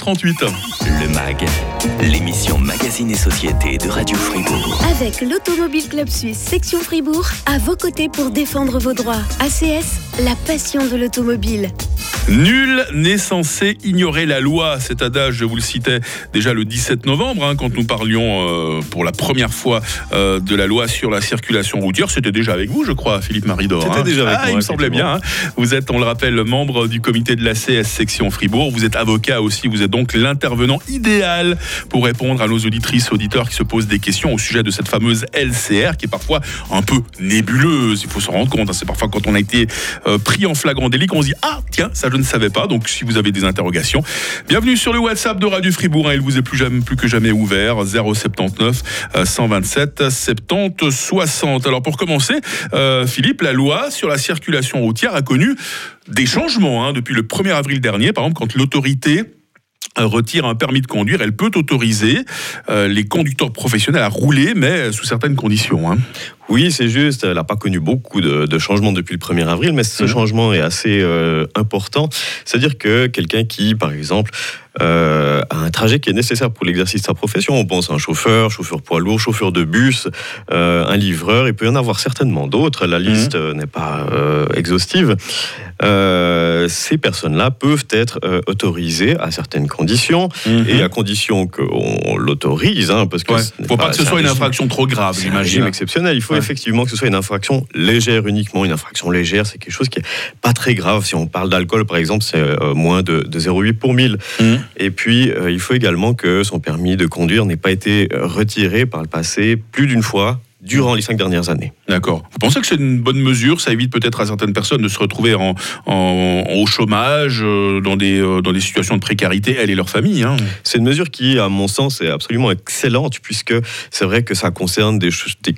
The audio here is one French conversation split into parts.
38. MAG, l'émission Magazine et Société de Radio Fribourg. Avec l'Automobile Club Suisse, section Fribourg, à vos côtés pour défendre vos droits. ACS, la passion de l'automobile. Nul n'est censé ignorer la loi. Cet adage, je vous le citais déjà le 17 novembre, hein, quand nous parlions euh, pour la première fois euh, de la loi sur la circulation routière. C'était déjà avec vous, je crois, Philippe Maridor. C'était hein. déjà avec ah, moi, Il me semblait bien. hein. Vous êtes, on le rappelle, membre du comité de la CS section Fribourg. Vous êtes avocat aussi. Vous êtes donc l'intervenant idéal pour répondre à nos auditrices, auditeurs qui se posent des questions au sujet de cette fameuse LCR qui est parfois un peu nébuleuse. Il faut se rendre compte. hein. C'est parfois quand on a été euh, pris en flagrant délit qu'on se dit Ah, tiens, ça je ne savais pas. Donc si vous avez des interrogations, bienvenue sur le WhatsApp de Radio Fribourg. hein. Il vous est plus, jamais, plus que jamais ouvert 079 euh, 127 70 60. Alors pour commencer, euh, Philippe, la loi sur la circulation routière a connu des changements hein, depuis le 1er avril dernier. Par exemple, quand l'autorité retire un permis de conduire, elle peut autoriser euh, les conducteurs professionnels à rouler, mais sous certaines conditions. hein. Oui, c'est juste. Elle n'a pas connu beaucoup de, de changements depuis le 1er avril, mais ce Mhm. changement est assez euh, important. C'est-à-dire que quelqu'un qui, par exemple, euh, a un trajet qui est nécessaire pour l'exercice de sa profession, on pense à un chauffeur, chauffeur poids lourd, chauffeur de bus, euh, un livreur, il peut y en avoir certainement d'autres, la liste euh, n'est pas euh, exhaustive. Ces personnes-là peuvent être autorisées à certaines conditions, et à condition qu'on l'autorise, hein, parce que Mhm. Ouais. Faut pas que ce soit une infraction trop grave, j'imagine. exceptionnel. Il faut Ouais. effectivement que ce soit une infraction légère uniquement. Une infraction légère, c'est quelque chose qui est pas très grave. Si on parle d'alcool, par exemple, c'est moins de, de 0,8 pour 1000. Mhm. Et puis, euh, il faut également que son permis de conduire n'ait pas été euh, retiré par le passé plus d'une fois durant les cinq dernières années. D'accord. Vous pensez que c'est une bonne mesure? Ça évite peut-être à certaines personnes de se retrouver en, en- au chômage, euh, dans, des, dans des situations de précarité, elles et leur famille. hein? C'est une mesure qui, à mon sens, est absolument excellente, puisque c'est vrai que ça concerne des, choses- des,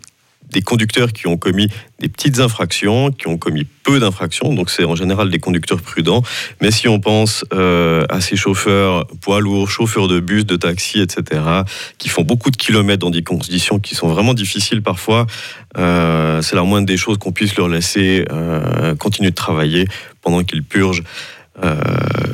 des conducteurs qui ont commis des petites infractions, qui ont commis peu d'infractions, donc c'est en général des conducteurs prudents. Mais si on pense euh, à ces chauffeurs poids lourds, chauffeurs de bus, de taxi, etc., qui font beaucoup de kilomètres dans des conditions qui sont vraiment difficiles parfois, euh, c'est la moindre des choses qu'on puisse leur laisser euh, continuer de travailler pendant qu'ils purgent euh,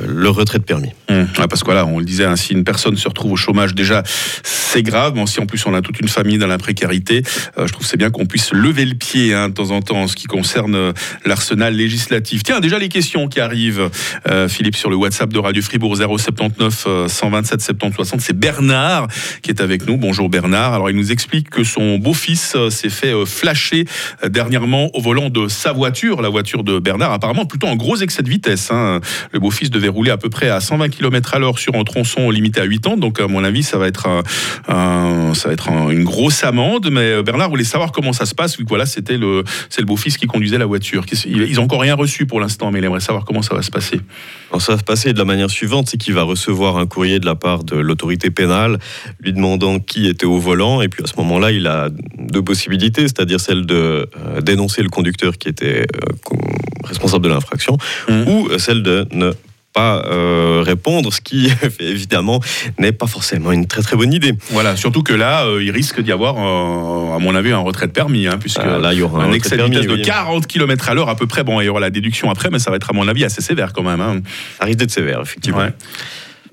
le retrait de permis. Hum, ouais, parce que voilà, on le disait, hein, si une personne se retrouve au chômage, déjà, c'est grave. Bon, si en plus on a toute une famille dans la précarité, euh, je trouve c'est bien qu'on puisse lever le pied hein, de temps en temps en ce qui concerne euh, l'arsenal législatif. Tiens, déjà les questions qui arrivent, Philippe, sur le WhatsApp de Radio Fribourg 079 euh, 127 70 60. C'est Bernard qui est avec nous. Bonjour Bernard. Alors il nous explique que son beau-fils s'est fait flasher dernièrement au volant de sa voiture, la voiture de Bernard. Apparemment plutôt en gros excès de vitesse. hein. Le beau-fils devait rouler à peu près à 120 km à l'heure sur un tronçon limité à 8 ans. Donc, à mon avis, ça va être, ça va être un- une grosse amende. Mais euh, Bernard voulait savoir comment ça se passe, vu que voilà, c'était le, c'est le beau-fils qui conduisait la voiture. Ils n'ont encore rien reçu pour l'instant, mais il aimerait savoir comment ça va se passer. Ça va se passer de la manière suivante, c'est qu'il va recevoir un courrier de la part de l'autorité pénale lui demandant qui était au volant, et puis à ce moment-là, il a deux possibilités, c'est-à-dire celle de euh, dénoncer le conducteur qui était euh, responsable de l'infraction, Mhm. ou euh, celle de ne pas euh, répondre, ce qui évidemment n'est pas forcément une très très bonne idée. Voilà, surtout que là, euh, il risque d'y avoir, euh, à mon avis, un retrait de permis, hein, puisque Ah, là, il y aura un, excès de vitesse de oui. 40 km à l'heure à peu près. Bon, il y aura la déduction après, mais ça va être, à mon avis, assez sévère quand même. hein. Ça risque d'être sévère, effectivement. Ouais.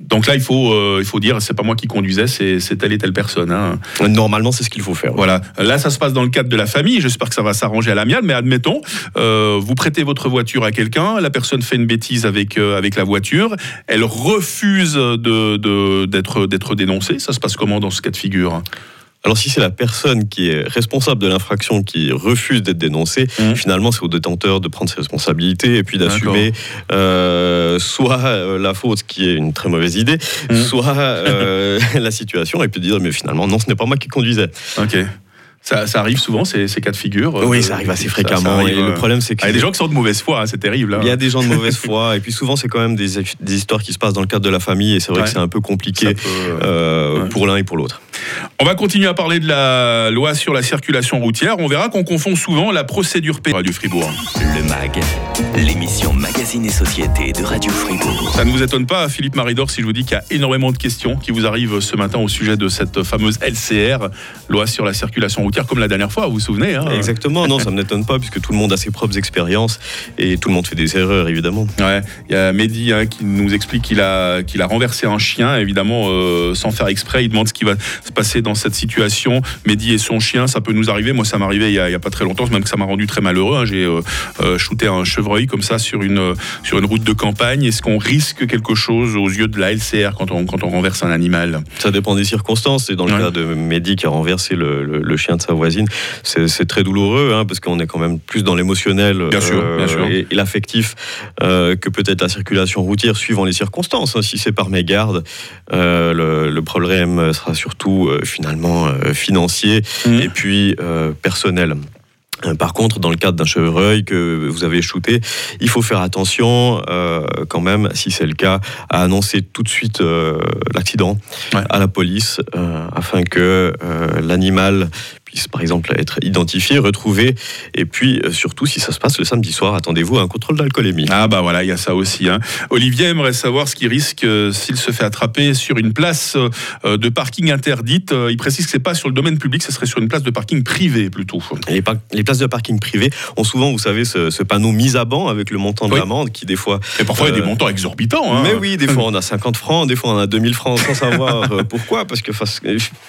Donc là, il faut, euh, il faut dire, c'est pas moi qui conduisais, c'est telle et telle personne. hein. Normalement, c'est ce qu'il faut faire. Voilà. Là, ça se passe dans le cadre de la famille. J'espère que ça va s'arranger à l'amiable. Mais admettons, euh, vous prêtez votre voiture à quelqu'un, la personne fait une bêtise avec euh, avec la voiture, elle refuse de- d'être d'être dénoncée. Ça se passe comment dans ce cas de figure? Alors si c'est la personne qui est responsable de l'infraction qui refuse d'être dénoncée, Mhm. finalement c'est au détenteur de prendre ses responsabilités et puis d'assumer euh, soit euh, la faute, qui est une très mauvaise idée, Mhm. soit euh, la situation et puis de dire mais finalement non ce n'est pas moi qui conduisais. Ok. Ça, ça arrive souvent ces, ces cas de figure. oui Euh, ça arrive assez fréquemment ça arrive, et euh, le problème c'est que ah, Il y a des gens qui sont de mauvaise foi, hein, c'est terrible. hein. il y a des gens de mauvaise foi et puis souvent c'est quand même des, des histoires qui se passent dans le cadre de la famille et c'est vrai Ouais. que c'est un peu compliqué peut, euh, euh, ouais. pour l'un et pour l'autre. On va continuer à parler de la loi sur la circulation routière. On verra qu'on confond souvent la procédure pénale du Fribourg. Le MAG, l'émission Magazine et Société de Radio Fribourg. Ça ne vous étonne pas, Philippe Maridor, si je vous dis qu'il y a énormément de questions qui vous arrivent ce matin au sujet de cette fameuse LCR, loi sur la circulation routière, comme la dernière fois, vous vous souvenez hein Exactement, non, ça ne m'étonne pas, puisque tout le monde a ses propres expériences et tout le monde fait des erreurs, évidemment. Ouais, il y a Mehdi hein, qui nous explique qu'il a, qu'il a renversé un chien, évidemment, euh, sans faire exprès. Il demande ce qui va se passer dans cette situation. Mehdi et son chien, ça peut nous arriver. Moi, ça m'arrivait il n'y a, pas très longtemps, même que ça m'a rendu très malheureux. hein. J'ai euh, euh, shooté un chevreuil comme ça sur une, sur une route de campagne. Est-ce qu'on risque quelque chose aux yeux de la LCR quand on, quand on renverse un animal? Ça dépend des circonstances. Et dans le Ouais. cas de Mehdi qui a renversé le, le- le chien de sa voisine, c'est très douloureux, hein, parce qu'on est quand même plus dans l'émotionnel Bien sûr, bien sûr. et, et l'affectif euh, que peut-être la circulation routière suivant les circonstances. hein. Si c'est par mégarde, euh, le, le problème sera surtout euh, finalement euh, financier Mhm. et puis euh, personnel. Euh, Par contre, dans le cadre d'un chevreuil que vous avez shooté, il faut faire attention euh, quand même, si c'est le cas, à annoncer tout de suite euh, l'accident Ouais. à la police euh, afin que euh, l'animal par exemple être identifié, retrouvé, et puis euh, surtout si ça se passe le samedi soir, attendez-vous à un contrôle d'alcoolémie. Ah bah voilà, il y a ça aussi. hein. Olivier aimerait savoir ce qu'il risque euh, s'il se fait attraper sur une place euh, de parking interdite. Il précise que c'est pas sur le domaine public, ce serait sur une place de parking privée plutôt. Les, places de parking privées ont souvent, vous savez, ce, ce panneau mis à banc avec le montant de Oui. l'amende qui des fois Et parfois il y a des montants exorbitants. hein. Mais oui, des fois on a 50 francs, des fois on a 2000 francs sans savoir pourquoi, parce que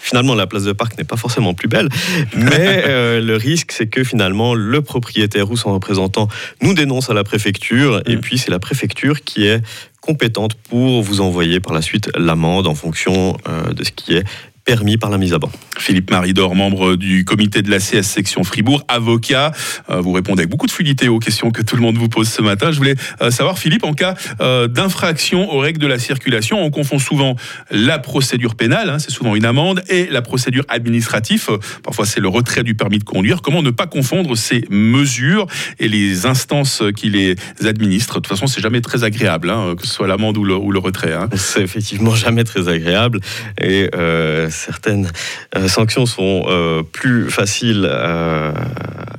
finalement la place de parc n'est pas forcément plus belle. Mais euh, le risque, c'est que finalement le propriétaire ou son représentant nous dénonce à la préfecture, et Mm. puis c'est la préfecture qui est compétente pour vous envoyer par la suite l'amende en fonction euh, de ce qui est permis par la mise à banc. Philippe Maridor, membre du comité de la CS section Fribourg, avocat. Euh, vous répondez avec beaucoup de fluidité aux questions que tout le monde vous pose ce matin. Je voulais euh, savoir, Philippe, en cas euh, d'infraction aux règles de la circulation, on confond souvent la procédure pénale, hein, c'est souvent une amende, et la procédure administrative. Parfois, c'est le retrait du permis de conduire. Comment ne pas confondre ces mesures et les instances qui les administrent? De toute façon, c'est jamais très agréable, hein, que ce soit l'amende ou le, ou le retrait. hein. C'est effectivement jamais très agréable et euh, certaines euh, sanctions sont euh, plus faciles euh,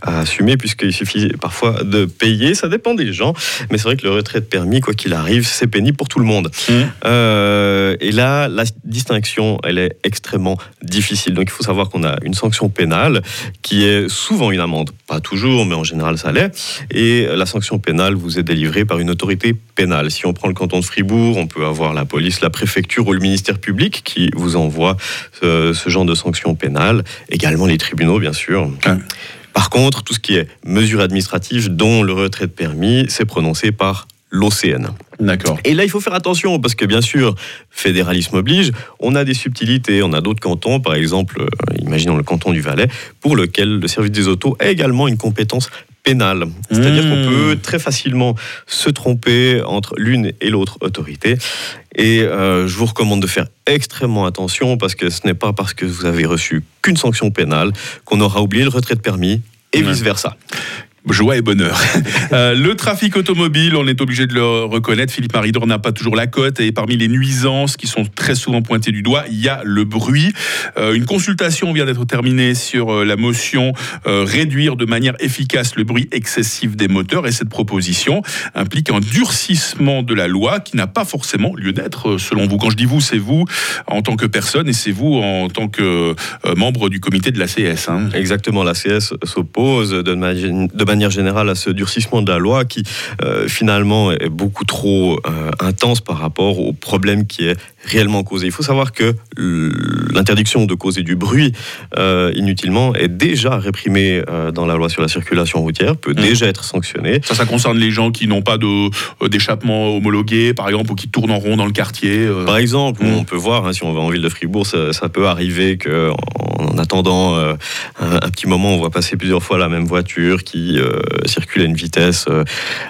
à assumer puisqu'il suffit parfois de payer, ça dépend des gens, mais c'est vrai que le retrait de permis, quoi qu'il arrive, c'est pénible pour tout le monde. Euh, et là, la distinction, elle est extrêmement difficile. Donc il faut savoir qu'on a une sanction pénale qui est souvent une amende, pas toujours, mais en général ça l'est. Et la sanction pénale vous est délivrée par une autorité pénale. Si on prend le canton de Fribourg, on peut avoir la police, la préfecture ou le ministère public qui vous envoie ce, ce genre de sanctions pénales. Également les tribunaux, bien sûr. Par contre, tout ce qui est mesures administratives, dont le retrait de permis, c'est prononcé par l'OCN. D'accord. Et là, il faut faire attention parce que, bien sûr, fédéralisme oblige. On a des subtilités. On a d'autres cantons, par exemple, euh, imaginons le canton du Valais, pour lequel le service des autos a également une compétence pénale. C'est-à-dire Mmh. qu'on peut très facilement se tromper entre l'une et l'autre autorité. Et euh, je vous recommande de faire extrêmement attention parce que ce n'est pas parce que vous avez reçu qu'une sanction pénale qu'on aura oublié le retrait de permis et vice-versa. Joie et bonheur. Euh, le trafic automobile, on est obligé de le reconnaître. Philippe Maridor n'a pas toujours la cote. Et parmi les nuisances qui sont très souvent pointées du doigt, il y a le bruit. Euh, une consultation vient d'être terminée sur euh, la motion réduire de manière efficace le bruit excessif des moteurs. Et cette proposition implique un durcissement de la loi qui n'a pas forcément lieu d'être, selon vous. Quand je dis vous, c'est vous en tant que personne et c'est vous en tant que membre du comité de la CS. hein. Exactement, la CS s'oppose de manière générale à ce durcissement de la loi qui euh, finalement est beaucoup trop euh, intense par rapport au problème qui est réellement causé. Il faut savoir que l'interdiction de causer du bruit euh, inutilement est déjà réprimée euh, dans la loi sur la circulation routière, peut Mmh. déjà être sanctionnée. Ça, ça concerne les gens qui n'ont pas euh, d'échappement homologué, par exemple, ou qui tournent en rond dans le quartier. euh. Par exemple, Mm. on peut voir, hein, si on va en ville de Fribourg, ça, ça peut arriver que en attendant un, un petit moment, on voit passer plusieurs fois la même voiture qui circule à une vitesse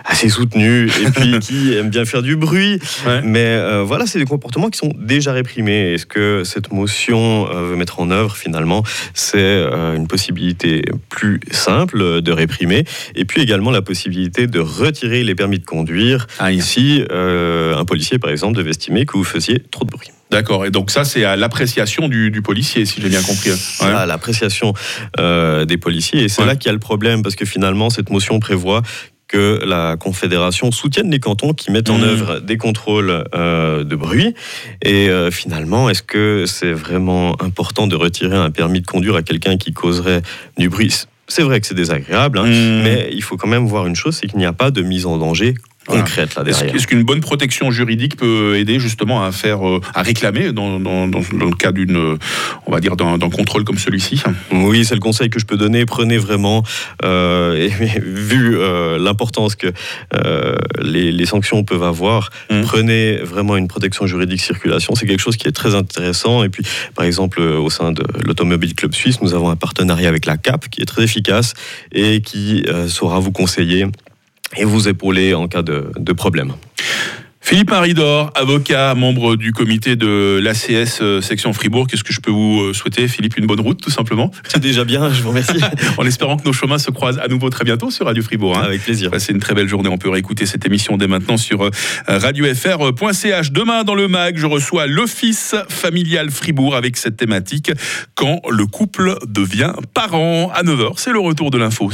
assez soutenue et puis qui aime bien faire du bruit. Ouais. Mais voilà, c'est des comportements qui sont déjà réprimés. Et ce que cette motion euh, veut mettre en œuvre, finalement, c'est euh, une possibilité plus simple de réprimer et puis également la possibilité de retirer les permis de conduire Aïe. si euh, un policier, par exemple, devait estimer que vous faisiez trop de bruit. D'accord. Et donc ça, c'est à l'appréciation du, du policier, si j'ai bien compris. Ouais. à l'appréciation euh, des policiers. Et c'est Ouais. là qu'il y a le problème, parce que finalement, cette motion prévoit que la Confédération soutienne les cantons qui mettent en Mmh. œuvre des contrôles euh, de bruit. Et euh, finalement, est-ce que c'est vraiment important de retirer un permis de conduire à quelqu'un qui causerait du bruit? C'est vrai que c'est désagréable, hein, Mmh. mais il faut quand même voir une chose, c'est qu'il n'y a pas de mise en danger Voilà. concrète là Est-ce derrière. est-ce qu'une bonne protection juridique peut aider justement à faire, euh, à réclamer dans, dans- dans- dans le cas d'une, euh, on va dire, d'un d'un contrôle comme celui-ci? Oui, c'est le conseil que je peux donner. Prenez vraiment, euh, et, vu euh, l'importance que euh, les, les sanctions peuvent avoir, Mhm. prenez vraiment une protection juridique circulation. C'est quelque chose qui est très intéressant. Et puis, par exemple, au sein de l'Automobile Club Suisse, nous avons un partenariat avec la CAP qui est très efficace et qui euh, saura vous conseiller et vous épauler en cas de, de problème. Philippe Maridor, avocat, membre du comité de l'ACS euh, section Fribourg, qu'est-ce que je peux vous euh, souhaiter, Philippe? Une bonne route, tout simplement, C'est déjà bien, je vous remercie. en espérant que nos chemins se croisent à nouveau très bientôt sur Radio Fribourg. hein. Avec plaisir. Passez une très belle journée. On peut réécouter cette émission dès maintenant sur euh, radiofr.ch. Demain, dans le MAG, je reçois l'Office familial Fribourg avec cette thématique quand le couple devient parent. À 9h, c'est le retour de l'info.